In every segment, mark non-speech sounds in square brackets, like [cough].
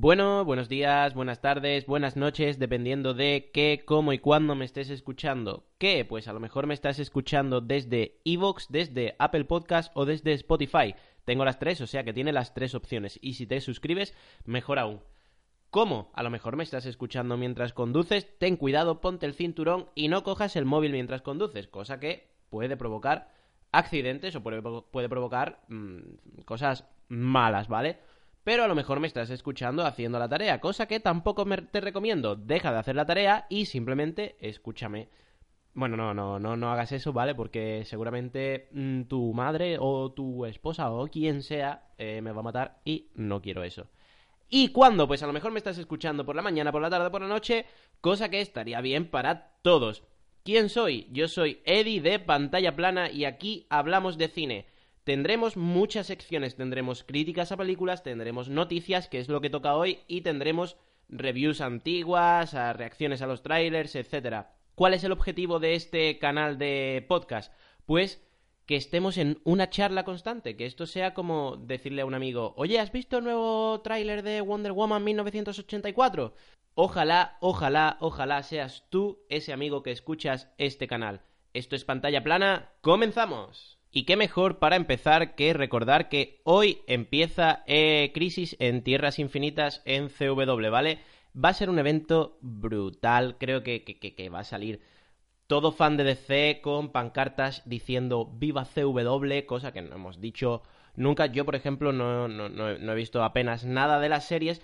Bueno, buenos días, buenas tardes, buenas noches, dependiendo de qué, cómo y cuándo me estés escuchando. ¿Qué? Pues a lo mejor me estás escuchando desde Evox, desde Apple Podcast o desde Spotify. Tengo las tres, o sea que tiene las tres opciones. Y si te suscribes, mejor aún. ¿Cómo? A lo mejor me estás escuchando mientras conduces. Ten cuidado, ponte el cinturón y no cojas el móvil mientras conduces, cosa que puede provocar accidentes o puede, provocar mmm, cosas malas, ¿vale? Pero a lo mejor me estás escuchando haciendo la tarea, cosa que tampoco me te recomiendo. Deja de hacer la tarea y simplemente escúchame. Bueno, no, no, no, no hagas eso, ¿vale? Porque seguramente mmm, tu madre o tu esposa o quien sea eh, me va a matar y no quiero eso. ¿Y cuándo? Pues a lo mejor me estás escuchando por la mañana, por la tarde, por la noche, cosa que estaría bien para todos. ¿Quién soy? Yo soy Eddie de Pantalla Plana y aquí hablamos de cine. Tendremos muchas secciones, tendremos críticas a películas, tendremos noticias, que es lo que toca hoy, y tendremos reviews antiguas, reacciones a los trailers, etc. ¿Cuál es el objetivo de este canal de podcast? Pues que estemos en una charla constante, que esto sea como decirle a un amigo, oye, ¿has visto el nuevo tráiler de Wonder Woman 1984? Ojalá, ojalá, ojalá seas tú ese amigo que escuchas este canal. Esto es pantalla plana, comenzamos. Y qué mejor para empezar que recordar que hoy empieza eh, Crisis en Tierras Infinitas en CW, ¿vale? Va a ser un evento brutal, creo que, que, va a salir todo fan de DC con pancartas diciendo viva CW, cosa que no hemos dicho nunca. Yo, por ejemplo, no, no, no he visto apenas nada de las series,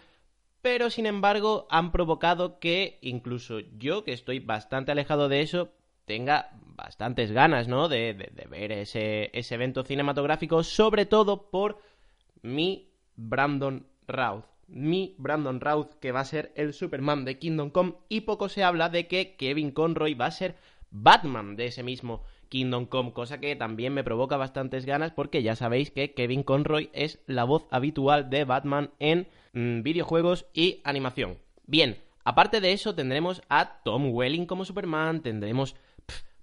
pero sin embargo han provocado que incluso yo, que estoy bastante alejado de eso, tenga bastantes ganas, ¿no? De, ver ese, evento cinematográfico, sobre todo por mi Brandon Routh. Mi Brandon Routh, que va a ser el Superman de Kingdom Come, y poco se habla de que Kevin Conroy va a ser Batman de ese mismo Kingdom Come, cosa que también me provoca bastantes ganas porque ya sabéis que Kevin Conroy es la voz habitual de Batman en mmm, videojuegos y animación. Bien, aparte de eso tendremos a Tom Welling como Superman, tendremos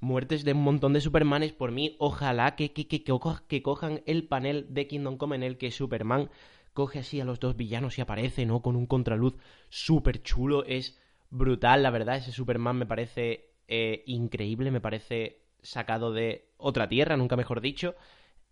muertes de un montón de Supermanes. Por mí, ojalá que, que, que, que, cojan el panel de Kingdom Come en el que Superman coge así a los dos villanos y aparece, ¿no? Con un contraluz súper chulo. Es brutal, la verdad. Ese Superman me parece eh, increíble, me parece sacado de otra tierra, nunca mejor dicho.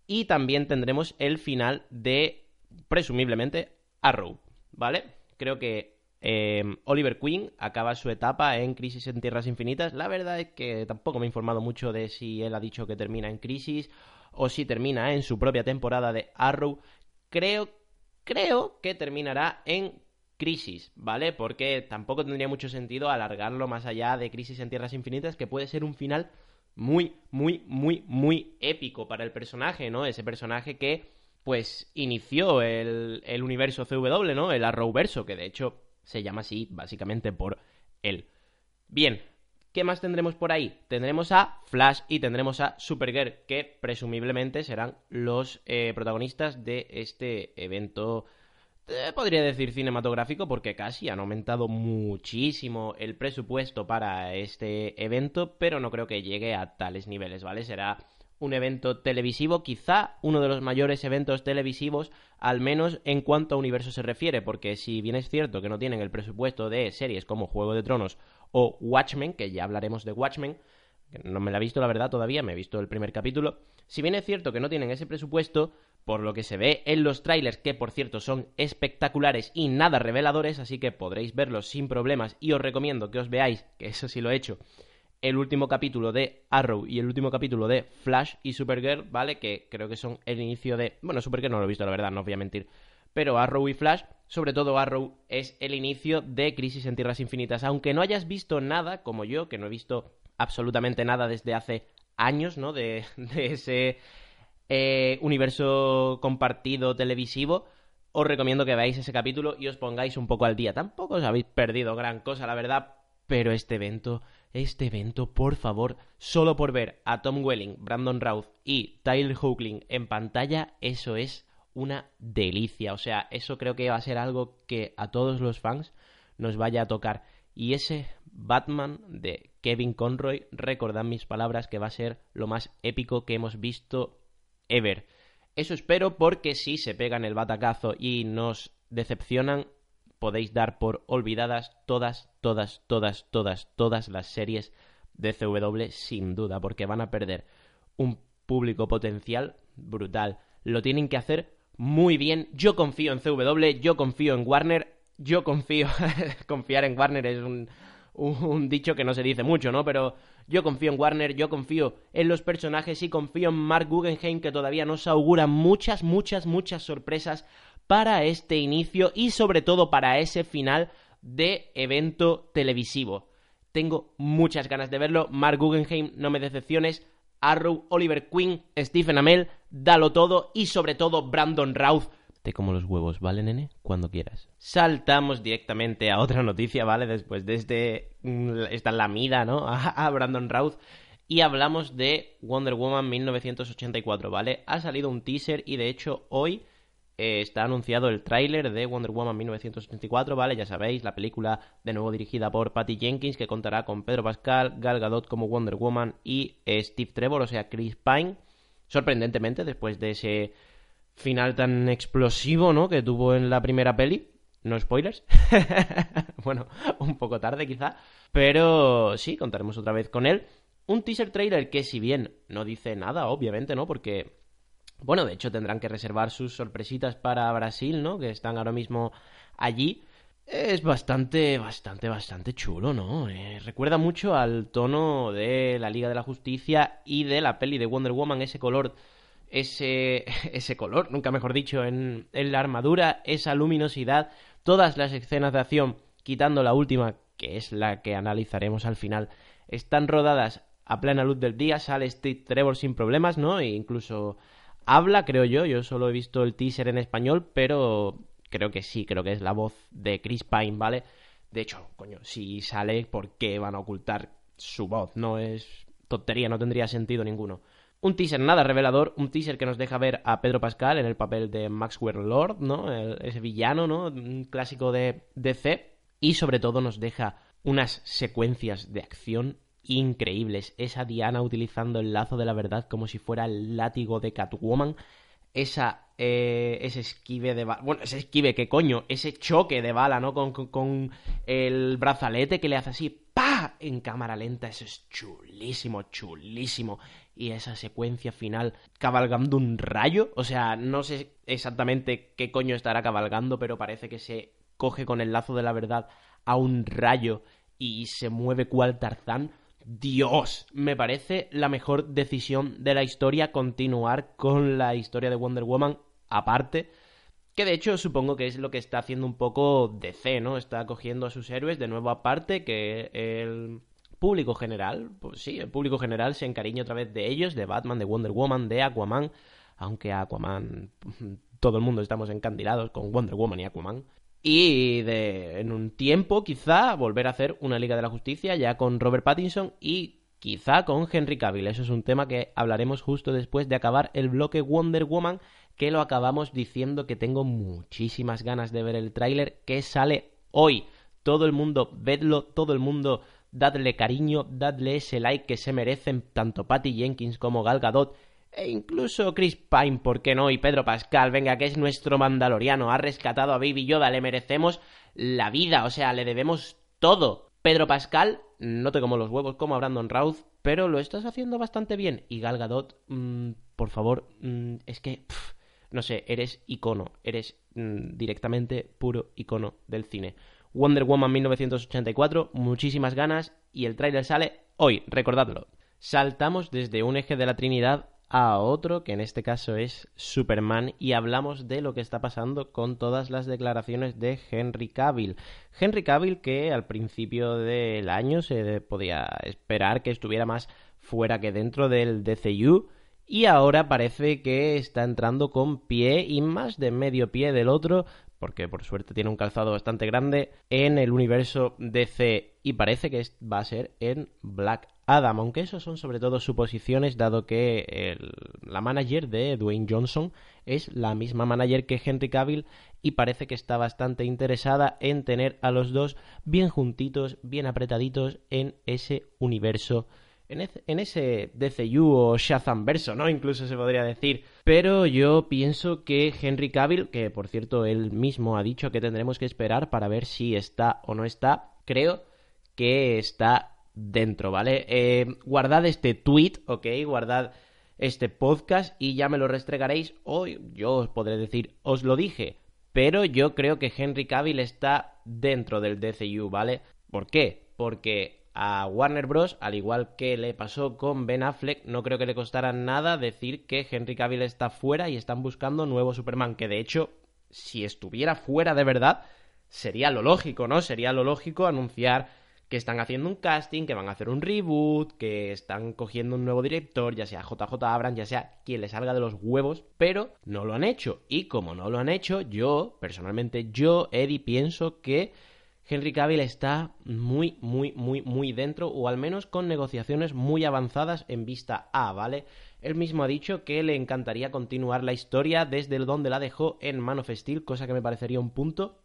Y también tendremos el final de, presumiblemente, Arrow, ¿vale? Creo que eh, Oliver Queen acaba su etapa en Crisis en Tierras Infinitas. La verdad es que tampoco me he informado mucho de si él ha dicho que termina en Crisis o si termina en su propia temporada de Arrow. Creo, creo que terminará en Crisis, ¿vale? Porque tampoco tendría mucho sentido alargarlo más allá de Crisis en Tierras Infinitas, que puede ser un final muy, muy, muy, muy épico para el personaje, ¿no? Ese personaje que, pues, inició el, el universo CW, ¿no? El Arrowverso, que de hecho se llama así básicamente por él. Bien, ¿qué más tendremos por ahí? Tendremos a Flash y tendremos a Supergirl, que presumiblemente serán los eh, protagonistas de este evento, eh, podría decir cinematográfico, porque casi han aumentado muchísimo el presupuesto para este evento, pero no creo que llegue a tales niveles, ¿vale? Será un evento televisivo, quizá uno de los mayores eventos televisivos, al menos en cuanto a universo se refiere, porque si bien es cierto que no tienen el presupuesto de series como Juego de Tronos o Watchmen, que ya hablaremos de Watchmen, que no me la he visto la verdad todavía, me he visto el primer capítulo, si bien es cierto que no tienen ese presupuesto, por lo que se ve en los trailers, que por cierto son espectaculares y nada reveladores, así que podréis verlos sin problemas y os recomiendo que os veáis, que eso sí lo he hecho, el último capítulo de Arrow y el último capítulo de Flash y Supergirl, ¿vale? Que creo que son el inicio de... Bueno, Supergirl no lo he visto, la verdad, no os voy a mentir. Pero Arrow y Flash, sobre todo Arrow, es el inicio de Crisis en Tierras Infinitas. Aunque no hayas visto nada, como yo, que no he visto absolutamente nada desde hace años, ¿no? De, [laughs] de ese eh, universo compartido televisivo, os recomiendo que veáis ese capítulo y os pongáis un poco al día. Tampoco os habéis perdido gran cosa, la verdad, pero este evento este evento, por favor, solo por ver a Tom Welling, Brandon Routh y Tyler Hoechlin en pantalla, eso es una delicia. O sea, eso creo que va a ser algo que a todos los fans nos vaya a tocar. Y ese Batman de Kevin Conroy, recordad mis palabras, que va a ser lo más épico que hemos visto ever. Eso espero porque si se pegan el batacazo y nos decepcionan, podéis dar por olvidadas todas, todas, todas, todas, todas las series de CW sin duda, porque van a perder un público potencial brutal. Lo tienen que hacer muy bien. Yo confío en CW, yo confío en Warner, yo confío. [laughs] Confiar en Warner es un, un dicho que no se dice mucho, ¿no? Pero yo confío en Warner, yo confío en los personajes y confío en Mark Guggenheim, que todavía nos augura muchas, muchas, muchas sorpresas para este inicio y sobre todo para ese final de evento televisivo. Tengo muchas ganas de verlo. Mark Guggenheim, no me decepciones. Arrow, Oliver Queen, Stephen Amell, dalo todo y sobre todo Brandon Routh. Te como los huevos, ¿vale, nene? Cuando quieras. Saltamos directamente a otra noticia, ¿vale? Después de este, mm, esta lamida, ¿no? [laughs] A, Brandon Routh. Y hablamos de Wonder Woman 1984, ¿vale? Ha salido un teaser y de hecho hoy eh, está anunciado el tráiler de Wonder Woman 1984, ¿vale? Ya sabéis, la película de nuevo dirigida por Patty Jenkins, que contará con Pedro Pascal, Gal Gadot como Wonder Woman y eh, Steve Trevor, o sea, Chris Pine. Sorprendentemente, después de ese final tan explosivo, ¿no? Que tuvo en la primera peli. No spoilers. [laughs] bueno, un poco tarde quizá. Pero sí, contaremos otra vez con él. Un teaser trailer que si bien no dice nada, obviamente, ¿no? Porque bueno, de hecho tendrán que reservar sus sorpresitas para Brasil, ¿no? Que están ahora mismo allí. Es bastante, bastante, bastante chulo, ¿no? Eh, recuerda mucho al tono de la Liga de la Justicia y de la peli de Wonder Woman, ese color, ese, [laughs] ese color, nunca mejor dicho, en, en la armadura, esa luminosidad, todas las escenas de acción, quitando la última, que es la que analizaremos al final, están rodadas a plena luz del día, sale Steve Trevor sin problemas, ¿no? E incluso habla, creo yo. Yo solo he visto el teaser en español, pero creo que sí, creo que es la voz de Chris Pine, ¿vale? De hecho, coño, si sale, ¿por qué van a ocultar su voz? No es tontería, no tendría sentido ninguno. Un teaser nada revelador, un teaser que nos deja ver a Pedro Pascal en el papel de Maxwell Lord, ¿no? ese villano, ¿no? Un clásico de DC. Y sobre todo nos deja unas secuencias de acción increíbles. Esa Diana utilizando el lazo de la verdad como si fuera el látigo de Catwoman. Esa, eh, ese esquive de bala. Bueno, ese esquive, ¿qué coño? Ese choque de bala, ¿no? Con, con, el brazalete que le hace así, ¡pa! En cámara lenta. Eso es chulísimo, chulísimo. Y esa secuencia final cabalgando un rayo. O sea, no sé exactamente qué coño estará cabalgando, pero parece que se coge con el lazo de la verdad a un rayo y se mueve cual Tarzán. Dios, me parece la mejor decisión de la historia continuar con la historia de Wonder Woman aparte. Que de hecho supongo que es lo que está haciendo un poco DC, ¿no? Está cogiendo a sus héroes de nuevo aparte, que el público general, pues sí, el público general se encariña otra vez de ellos, de Batman, de Wonder Woman, de Aquaman, aunque Aquaman [laughs] todo el mundo estamos encandilados con Wonder Woman y Aquaman y de, en un tiempo quizá volver a hacer una Liga de la Justicia ya con Robert Pattinson y quizá con Henry Cavill. Eso es un tema que hablaremos justo después de acabar el bloque Wonder Woman, que lo acabamos diciendo que tengo muchísimas ganas de ver el tráiler que sale hoy. Todo el mundo, vedlo, todo el mundo, dadle cariño, dadle ese like que se merecen tanto Patty Jenkins como Gal Gadot e incluso Chris Pine, ¿por qué no? Y Pedro Pascal, venga, que es nuestro mandaloriano, ha rescatado a Baby Yoda, le merecemos la vida, o sea, le debemos todo. Pedro Pascal, no te como los huevos como a Brandon Routh, pero lo estás haciendo bastante bien. Y Gal Gadot, mm, por favor, mm, es que, no sé, eres icono, eres mm, directamente puro icono del cine. Wonder Woman 1984, muchísimas ganas y el tráiler sale hoy, recordadlo. Saltamos desde un eje de la Trinidad a otro, que en este caso es Superman, y hablamos de lo que está pasando con todas las declaraciones de Henry Cavill. Henry Cavill que al principio del año se podía esperar que estuviera más fuera que dentro del DCU, y ahora parece que está entrando con pie y más de medio pie del otro, porque por suerte tiene un calzado bastante grande en el universo DC y parece que va a ser en Black Adam, aunque eso son sobre todo suposiciones, dado que la manager de Dwayne Johnson es la misma manager que Henry Cavill y parece que está bastante interesada en tener a los dos bien juntitos, bien apretaditos en ese universo en, ese DCU o Shazam verso, ¿no? Incluso se podría decir. Pero yo pienso que Henry Cavill, que por cierto él mismo ha dicho que tendremos que esperar para ver si está o no está, creo que está dentro, ¿vale? Eh, guardad este tweet, ¿ok? Guardad este podcast y ya me lo restregaréis o yo os podré decir, os lo dije, pero yo creo que Henry Cavill está dentro del DCU, ¿vale? ¿Por qué? Porque a Warner Bros., al igual que le pasó con Ben Affleck, no creo que le costara nada decir que Henry Cavill está fuera y están buscando nuevo Superman, que de hecho, si estuviera fuera de verdad, sería lo lógico, ¿no? Sería lo lógico anunciar que están haciendo un casting, que van a hacer un reboot, que están cogiendo un nuevo director, ya sea JJ Abrams, ya sea quien le salga de los huevos, pero no lo han hecho. Y como no lo han hecho, yo, personalmente, yo, Eddie, pienso que Henry Cavill está muy, muy, muy, muy dentro, o al menos con negociaciones muy avanzadas en vista A, ¿vale? Él mismo ha dicho que le encantaría continuar la historia desde donde la dejó en Man of Steel, cosa que me parecería un punto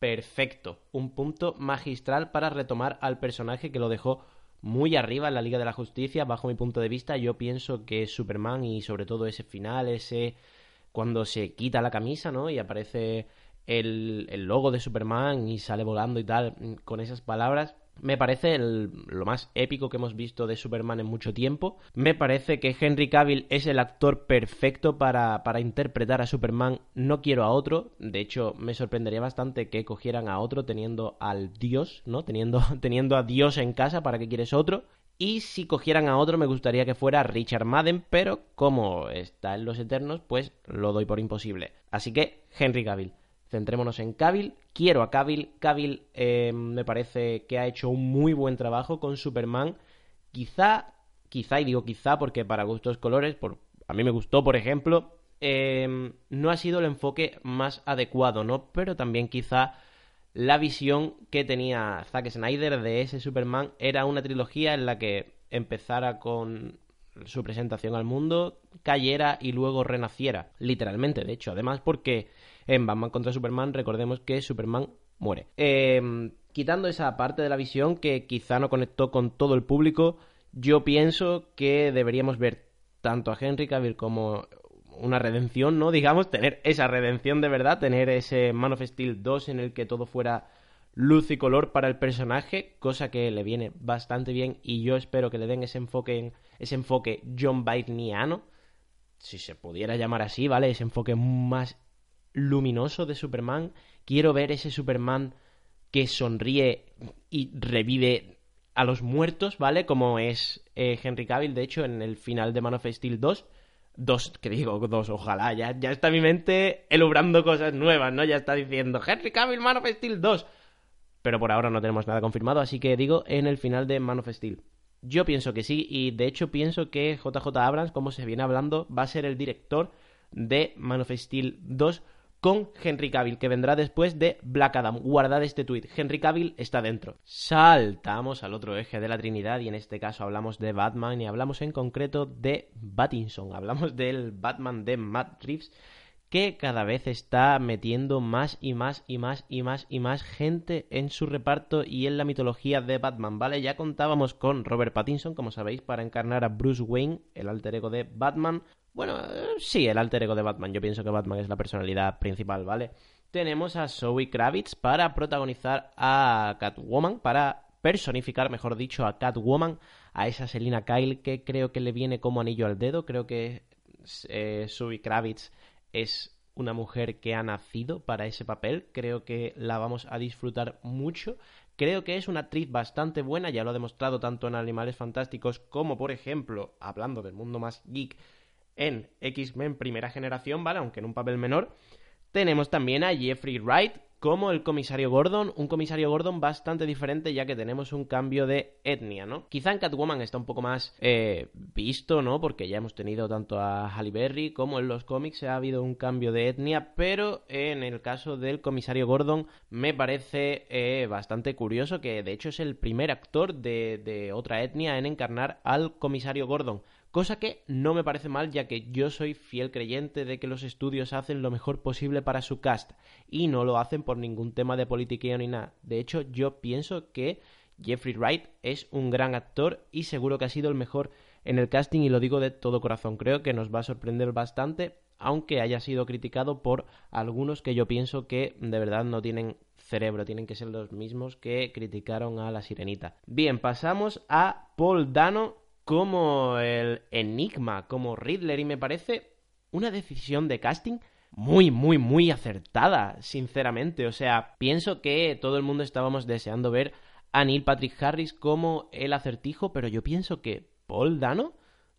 perfecto, un punto magistral para retomar al personaje que lo dejó muy arriba en la Liga de la Justicia, bajo mi punto de vista. Yo pienso que Superman y sobre todo ese final, ese cuando se quita la camisa, ¿no? Y aparece el, logo de Superman y sale volando y tal, mm, con esas palabras. Me parece lo más épico que hemos visto de Superman en mucho tiempo. Me parece que Henry Cavill es el actor perfecto para, para, interpretar a Superman. No quiero a otro. De hecho, me sorprendería bastante que cogieran a otro teniendo al Dios, ¿no? Teniendo, [laughs] teniendo a Dios en casa, ¿para qué quieres otro? Y si cogieran a otro, me gustaría que fuera Richard Madden, pero como está en los Eternos, pues lo doy por imposible. Así que, Henry Cavill. Centrémonos en Cavill. Quiero a Cavill. Cavill eh, me parece que ha hecho un muy buen trabajo con Superman. Quizá, quizá, y digo quizá porque para gustos colores, por, a mí me gustó, por ejemplo, eh, no ha sido el enfoque más adecuado, ¿no? Pero también quizá la visión que tenía Zack Snyder de ese Superman era una trilogía en la que empezara con su presentación al mundo, cayera y luego renaciera, literalmente, de hecho, además porque en Batman contra Superman recordemos que Superman muere. Em, quitando esa parte de la visión que quizá no conectó con todo el público, yo pienso que deberíamos ver tanto a Henry Cavill como una redención, ¿no? [laughs] Digamos, tener esa redención de verdad, tener ese Man of Steel 2 en el que todo fuera luz y color para el personaje, cosa que le viene bastante bien y yo espero que le den ese enfoque, ese enfoque John Byrneano, si se pudiera llamar así, ¿vale? Ese enfoque más luminoso de Superman. Quiero ver ese Superman que sonríe y revive a los muertos, ¿vale? Como es eh, Henry Cavill, de hecho, en el final de Man of Steel 2. Dos, que digo, dos, ojalá, ya, ya está mi mente elubrando cosas nuevas, ¿no? Ya está diciendo Henry Cavill, Man of Steel 2. Pero por ahora no tenemos nada confirmado, así que digo en el final de Man of Steel. Yo pienso que sí, y de hecho pienso que JJ Abrams, como se viene hablando, va a ser el director de Man of Steel 2 con Henry Cavill, que vendrá después de Black Adam. Guardad este tweet. Henry Cavill está dentro. Saltamos al otro eje de la Trinidad y en este caso hablamos de Batman y hablamos en concreto de Battinson. Hablamos del Batman de Matt Reeves que cada vez está metiendo más y más y más y más y más gente en su reparto y en la mitología de Batman, ¿vale? Ya contábamos con Robert Pattinson, como sabéis, para encarnar a Bruce Wayne, el alter ego de Batman. Bueno, eh, sí, el alter ego de Batman. Yo pienso que Batman es la personalidad principal, ¿vale? Tenemos a Zoe Kravitz para protagonizar a Catwoman, para personificar, mejor dicho, a Catwoman, a esa Selina Kyle que creo que le viene como anillo al dedo. Creo que eh, Zoe Kravitz es una mujer que ha nacido para ese papel. Creo que la vamos a disfrutar mucho. Creo que es una actriz bastante buena, ya lo ha demostrado tanto en Animales Fantásticos como, por ejemplo, hablando del mundo más geek, en X-Men primera generación, ¿vale? Aunque en un papel menor. Tenemos también a Jeffrey Wright como el comisario Gordon, un comisario Gordon bastante diferente ya que tenemos un cambio de etnia, ¿no? Quizá en Catwoman está un poco más eh, visto, ¿no? Porque ya hemos tenido tanto a Halle Berry como en los cómics ha habido un cambio de etnia, pero en el caso del comisario Gordon me parece eh, bastante curioso que de hecho es el primer actor de, de otra etnia en encarnar al comisario Gordon. Cosa que no me parece mal ya que yo soy fiel creyente de que los estudios hacen lo mejor posible para su cast y no lo hacen por ningún tema de politiqueo ni nada. De hecho, yo pienso que Jeffrey Wright es un gran actor y seguro que ha sido el mejor en el casting y lo digo de todo corazón. Creo que nos va a sorprender bastante, aunque haya sido criticado por algunos que yo pienso que de verdad no tienen cerebro, tienen que ser los mismos que criticaron a la sirenita. Bien, pasamos a Paul Dano como el enigma, como Riddler y me parece una decisión de casting muy, muy, muy acertada, sinceramente. O sea, pienso que todo el mundo estábamos deseando ver a Neil Patrick Harris como el acertijo, pero yo pienso que Paul Dano,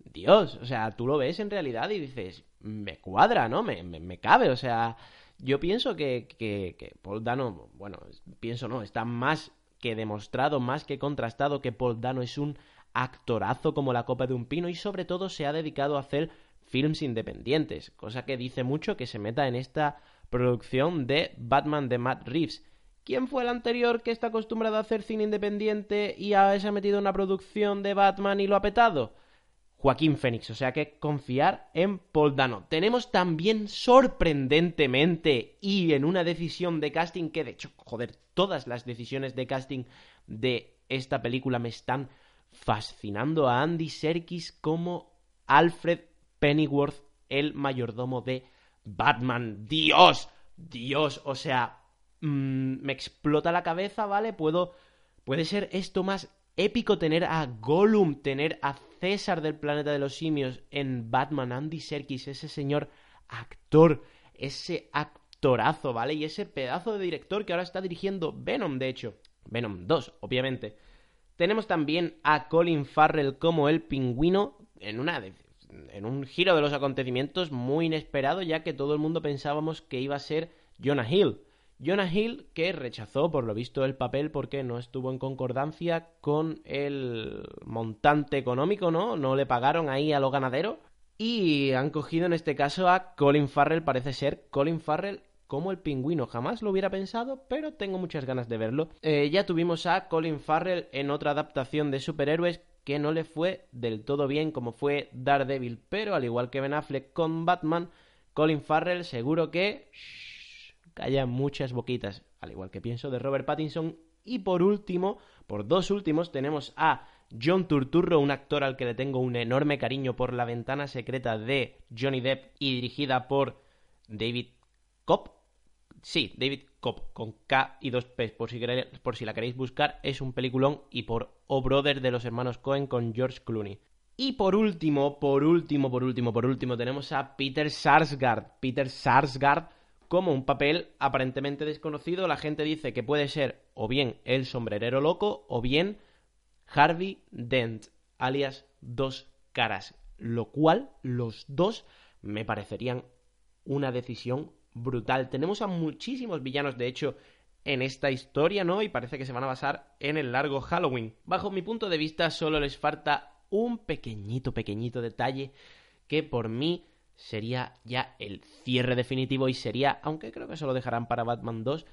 Dios, o sea, tú lo ves en realidad y dices, me cuadra, ¿no? Me, me, cabe, o sea, yo pienso que, que, que Paul Dano, bueno, pienso no, está más que demostrado, más que contrastado que Paul Dano es un actorazo como la copa de un pino y sobre todo se ha dedicado a hacer films independientes, cosa que dice mucho que se meta en esta producción de Batman de Matt Reeves. ¿Quién fue el anterior que está acostumbrado a hacer cine independiente y se ha metido en una producción de Batman y lo ha petado? Joaquín Phoenix, o sea que confiar en Paul Dano. Tenemos también sorprendentemente y en una decisión de casting que de hecho, joder, todas las decisiones de casting de esta película me están fascinando a Andy Serkis como Alfred Pennyworth, el mayordomo de Batman. Dios, Dios, o sea, mm, me explota la cabeza, ¿vale? Puedo, puede ser esto más épico tener a Gollum, tener a César del planeta de los simios en Batman, Andy Serkis, ese señor actor, ese actorazo, ¿vale? Y ese pedazo de director que ahora está dirigiendo Venom, de hecho. Venom 2, obviamente. Tenemos también a Colin Farrell como el pingüino en una en un giro de los acontecimientos muy inesperado, ya que todo el mundo pensábamos que iba a ser Jonah Hill. Jonah Hill que rechazó por lo visto el papel porque no estuvo en concordancia con el montante económico, ¿no? No le pagaron ahí a lo ganadero. Y han cogido en este caso a Colin Farrell, parece ser Colin Farrell como el pingüino. Jamás lo hubiera pensado, pero tengo muchas ganas de verlo. Eh, ya tuvimos a Colin Farrell en otra adaptación de superhéroes que no le fue del todo bien como fue Daredevil, pero al igual que Ben Affleck con Batman, Colin Farrell seguro que calla muchas boquitas, al igual que pienso de Robert Pattinson. Y por último, por dos últimos, tenemos a John Turturro, un actor al que le tengo un enorme cariño por La ventana secreta de Johnny Depp y dirigida por David Cobb, Sí, David Cobb, con K y dos P, por si, por si la queréis buscar, es un peliculón y por O Brother de los hermanos Cohen con George Clooney. Y por último, por último, por último, por último, tenemos a Peter Sarsgaard. Peter Sarsgaard como un papel aparentemente desconocido. La gente dice que puede ser o bien el sombrerero loco o bien Harvey Dent, alias Dos Caras. Lo cual, los dos me parecerían una decisión brutal. Tenemos a muchísimos villanos, de hecho, en esta historia, ¿no? Y parece que se van a basar en el largo Halloween. Bajo mi punto de vista, solo les falta un pequeñito, pequeñito detalle que por mí sería ya el cierre definitivo y sería, aunque creo que se lo dejarán para Batman 2,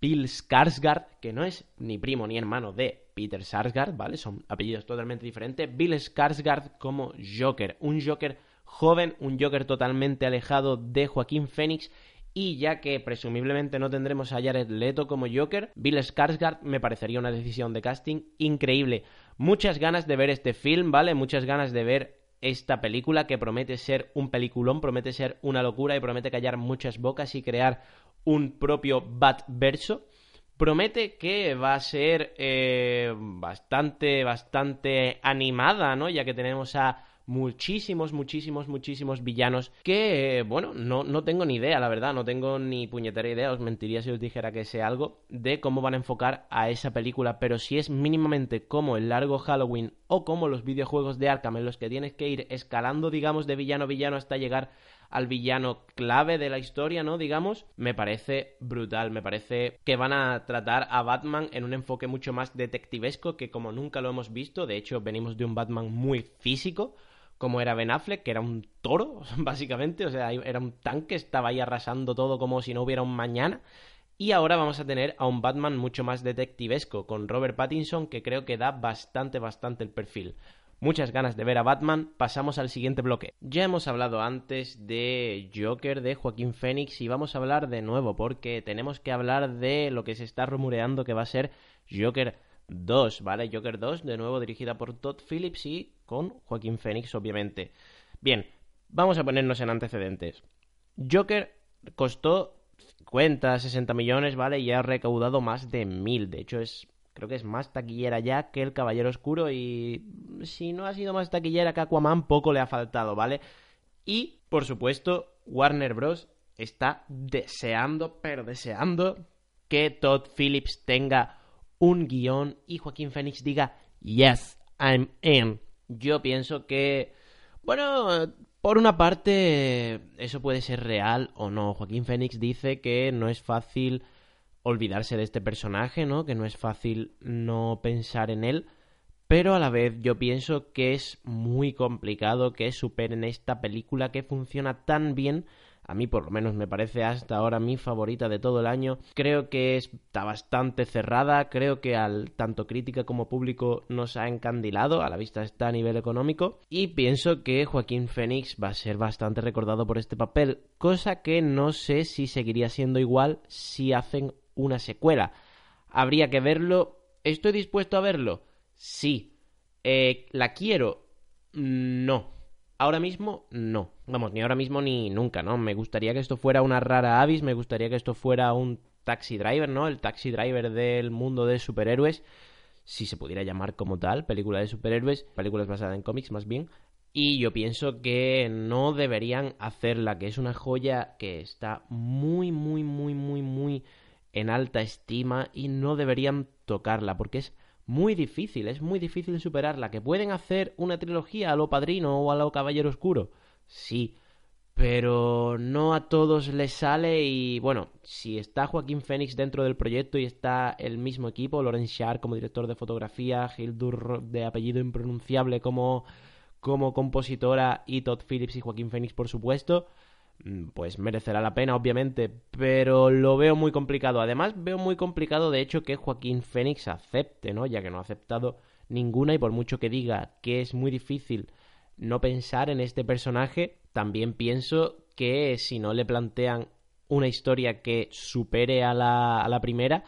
Bill Skarsgård, que no es ni primo ni hermano de Peter Sarsgaard, ¿vale? Son apellidos totalmente diferentes. Bill Skarsgård como Joker, un Joker joven, un Joker totalmente alejado de Joaquín Phoenix y ya que presumiblemente no tendremos a Jared Leto como Joker, Bill Skarsgård me parecería una decisión de casting increíble. Muchas ganas de ver este film, ¿vale? Muchas ganas de ver esta película que promete ser un peliculón, promete ser una locura y promete callar muchas bocas y crear un propio Batverso. Promete que va a ser eh, bastante, bastante animada, ¿no? Ya que tenemos a muchísimos, muchísimos, muchísimos villanos que, bueno, no, no tengo ni idea, la verdad, no tengo ni puñetera idea, os mentiría si os dijera que sé algo de cómo van a enfocar a esa película, pero si es mínimamente como el largo Halloween o como los videojuegos de Arkham en los que tienes que ir escalando, digamos, de villano a villano hasta llegar al villano clave de la historia, ¿no? Digamos, me parece brutal, me parece que van a tratar a Batman en un enfoque mucho más detectivesco que como nunca lo hemos visto, de hecho venimos de un Batman muy físico, como era Ben Affleck, que era un toro, [laughs] básicamente, o sea, era un tanque, estaba ahí arrasando todo como si no hubiera un mañana. Y ahora vamos a tener a un Batman mucho más detectivesco, con Robert Pattinson, que creo que da bastante, bastante el perfil. Muchas ganas de ver a Batman, pasamos al siguiente bloque. Ya hemos hablado antes de Joker, de Joaquín Phoenix, y vamos a hablar de nuevo, porque tenemos que hablar de lo que se está rumoreando que va a ser Joker 2, ¿vale? Joker 2, de nuevo dirigida por Todd Phillips y con Joaquín Phoenix, obviamente. Bien, vamos a ponernos en antecedentes. Joker costó 50, 60 millones, ¿vale? Y ha recaudado más de mil. De hecho, es creo que es más taquillera ya que El Caballero Oscuro y si no ha sido más taquillera que Aquaman, poco le ha faltado, ¿vale? Y, por supuesto, Warner Bros. está deseando, pero deseando que Todd Phillips tenga un guion y Joaquín Phoenix diga, yes, I'm in. Yo pienso que, bueno, por una parte, eso puede ser real o no. Joaquín Phoenix dice que no es fácil olvidarse de este personaje, ¿no? Que no es fácil no pensar en él. Pero a la vez yo pienso que es muy complicado que superen esta película que funciona tan bien a mí por lo menos me parece hasta ahora mi favorita de todo el año. Creo que está bastante cerrada, creo que al tanto crítica como público nos ha encandilado, a la vista está a nivel económico, y pienso que Joaquín Phoenix va a ser bastante recordado por este papel, cosa que no sé si seguiría siendo igual si hacen una secuela. Habría que verlo. ¿Estoy dispuesto a verlo? Sí. Eh, ¿La quiero? No. Ahora mismo, no. Vamos, ni ahora mismo ni nunca, ¿no? Me gustaría que esto fuera una rara avis, me gustaría que esto fuera un taxi driver, ¿no? El taxi driver del mundo de superhéroes, si se pudiera llamar como tal, película de superhéroes, películas basadas en cómics más bien. Y yo pienso que no deberían hacerla, que es una joya que está muy, muy, muy, muy, muy en alta estima y no deberían tocarla, porque es muy difícil, es muy difícil superarla. ¿Que pueden hacer una trilogía a lo Padrino o a lo Caballero Oscuro? Sí, pero no a todos les sale y bueno, si está Joaquín Phoenix dentro del proyecto y está el mismo equipo, Loren Shar como director de fotografía, Hildur de apellido impronunciable como, como compositora y Todd Phillips y Joaquín Phoenix por supuesto, Mm, pues merecerá la pena, obviamente, pero lo veo muy complicado. Además, veo muy complicado, de hecho, que Joaquín Fénix acepte, ¿no? Ya que no ha aceptado ninguna y por mucho que diga que es muy difícil no pensar en este personaje, también pienso que si no le plantean una historia que supere a la, a la primera,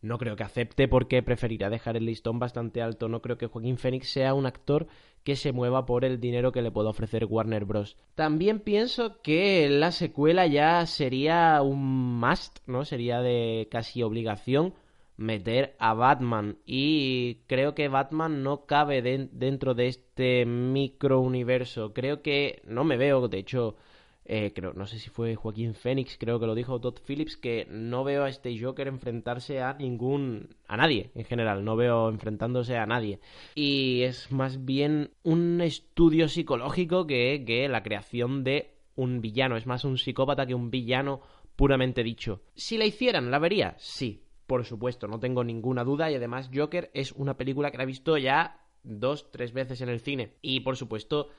no creo que acepte porque preferirá dejar el listón bastante alto. No creo que Joaquín Phoenix sea un actor que se mueva por el dinero que le pueda ofrecer Warner Bros. También pienso que la secuela ya sería un must, ¿no? Sería de casi obligación meter a Batman y creo que Batman no cabe dentro de este microuniverso. Creo que no me veo, de hecho, eh, creo, no sé si fue Joaquín Phoenix, creo que lo dijo Todd Phillips, que no veo a este Joker enfrentarse a ningún, a nadie en general, no veo enfrentándose a nadie. Y es más bien un estudio psicológico que, que la creación de un villano, es más un psicópata que un villano puramente dicho. Si la hicieran, ¿la vería? Sí, por supuesto, no tengo ninguna duda y además Joker es una película que la he visto ya dos, tres veces en el cine. Y por supuesto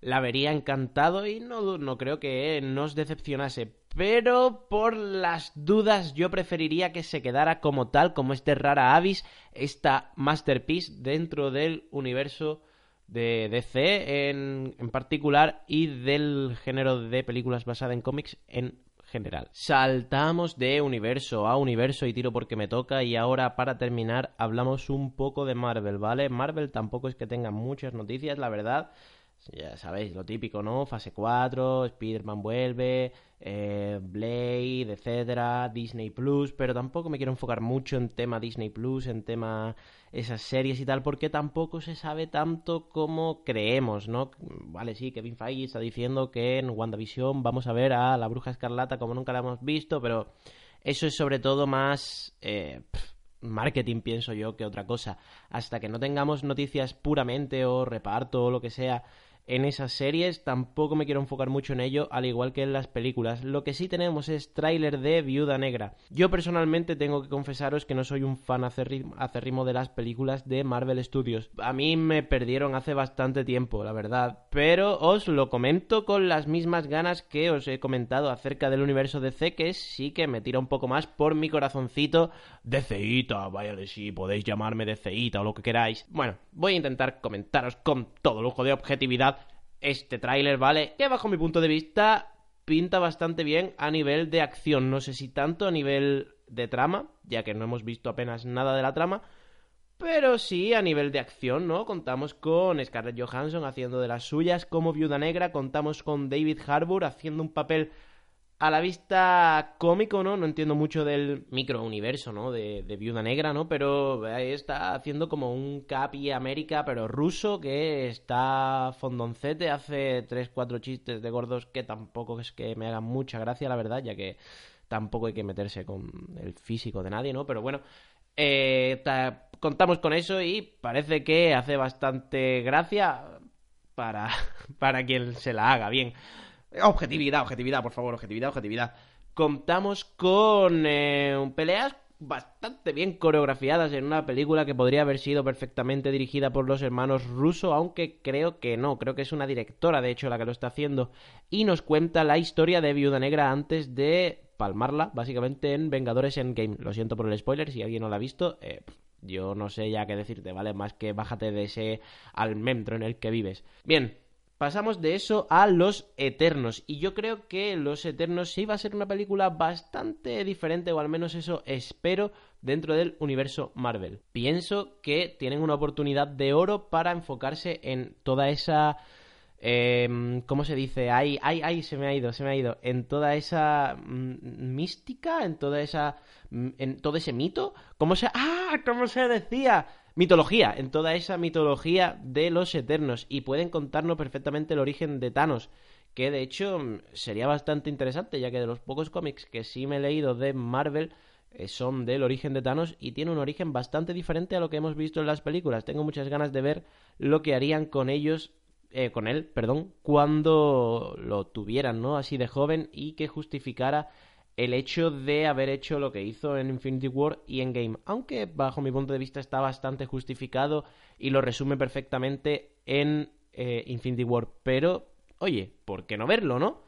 la vería encantado y no, no creo que nos decepcionase. Pero por las dudas yo preferiría que se quedara como tal, como este rara avis, esta masterpiece dentro del universo de DC en, en particular y del género de películas basadas en cómics en Saltamos de universo a universo y tiro porque me toca y ahora para terminar hablamos un poco de Marvel, ¿vale? Marvel tampoco es que tenga muchas noticias, la verdad ya sabéis, lo típico, ¿no? Fase 4, Spider-Man vuelve, eh, Blade, etcétera, Disney Plus, pero tampoco me quiero enfocar mucho en tema Disney Plus, en tema esas series y tal, porque tampoco se sabe tanto como creemos, ¿no? Vale, sí, Kevin Feige está diciendo que en WandaVision vamos a ver a la Bruja Escarlata como nunca la hemos visto, pero eso es sobre todo más... Eh, marketing, pienso yo, que otra cosa. Hasta que no tengamos noticias puramente o reparto o lo que sea en esas series, tampoco me quiero enfocar mucho en ello, al igual que en las películas. Lo que sí tenemos es tráiler de Viuda Negra. Yo personalmente tengo que confesaros que no soy un fan acerrimo de las películas de Marvel Studios. A mí me perdieron hace bastante tiempo, la verdad, pero os lo comento con las mismas ganas que os he comentado acerca del universo DC, que sí que me tira un poco más por mi corazoncito vaya de sí, podéis llamarme de ceita o lo que queráis. Bueno, voy a intentar comentaros con todo lujo de objetividad este tráiler, ¿vale? Que bajo mi punto de vista pinta bastante bien a nivel de acción. No sé si tanto a nivel de trama, ya que no hemos visto apenas nada de la trama. Pero sí, a nivel de acción, ¿no? Contamos con Scarlett Johansson haciendo de las suyas como Viuda Negra, contamos con David Harbour haciendo un papel a la vista cómico, ¿no? No entiendo mucho del microuniverso, ¿no? De, de, Viuda Negra, ¿no? Pero ahí está haciendo como un Capi América, pero ruso, que está fondoncete, hace tres, cuatro chistes de gordos que tampoco es que me hagan mucha gracia, la verdad, ya que tampoco hay que meterse con el físico de nadie, ¿no? Pero bueno, eh, contamos con eso y parece que hace bastante gracia para, [laughs] para quien se la haga bien. Objetividad, objetividad, por favor, objetividad, objetividad. Contamos con eh, peleas bastante bien coreografiadas en una película que podría haber sido perfectamente dirigida por los hermanos Russo, aunque creo que no, creo que es una directora de hecho la que lo está haciendo y nos cuenta la historia de Viuda Negra antes de palmarla básicamente en Vengadores Endgame. Lo siento por el spoiler, si alguien no la ha visto, eh, yo no sé ya qué decirte, ¿vale? Más que bájate de ese almendro en el que vives. Bien, Pasamos de eso a Los Eternos. Y yo creo que Los Eternos sí va a ser una película bastante diferente, o al menos eso espero, dentro del universo Marvel. Pienso que tienen una oportunidad de oro para enfocarse en toda esa... Eh, ¿Cómo se dice? Ay, ay, ay, se me ha ido, se me ha ido. En toda esa mm, mística, en toda esa... Mm, en todo ese mito. ¿Cómo se... ¡Ah! ¿Cómo se decía? Mitología, en toda esa mitología de los Eternos y pueden contarnos perfectamente el origen de Thanos, que de hecho mm, sería bastante interesante, ya que de los pocos cómics que sí me he leído de Marvel eh, son del origen de Thanos y tiene un origen bastante diferente a lo que hemos visto en las películas. Tengo muchas ganas de ver lo que harían con ellos eh, con él, perdón, cuando lo tuvieran, ¿no? Así de joven y que justificara el hecho de haber hecho lo que hizo en Infinity War y en Game, aunque bajo mi punto de vista está bastante justificado y lo resume perfectamente en eh, Infinity War, pero oye, ¿por qué no verlo, no?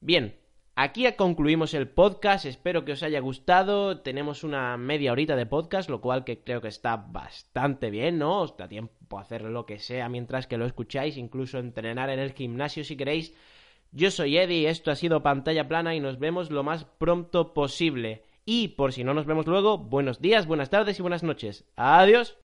Bien, aquí concluimos el podcast, espero que os haya gustado, tenemos una media horita de podcast, lo cual que creo que está bastante bien, ¿no? Os da tiempo a hacer lo que sea mientras que lo escucháis, incluso entrenar en el gimnasio si queréis. Yo soy Eddie, esto ha sido Pantalla Plana y nos vemos lo más pronto posible. Y por si no nos vemos luego, buenos días, buenas tardes y buenas noches. Adiós.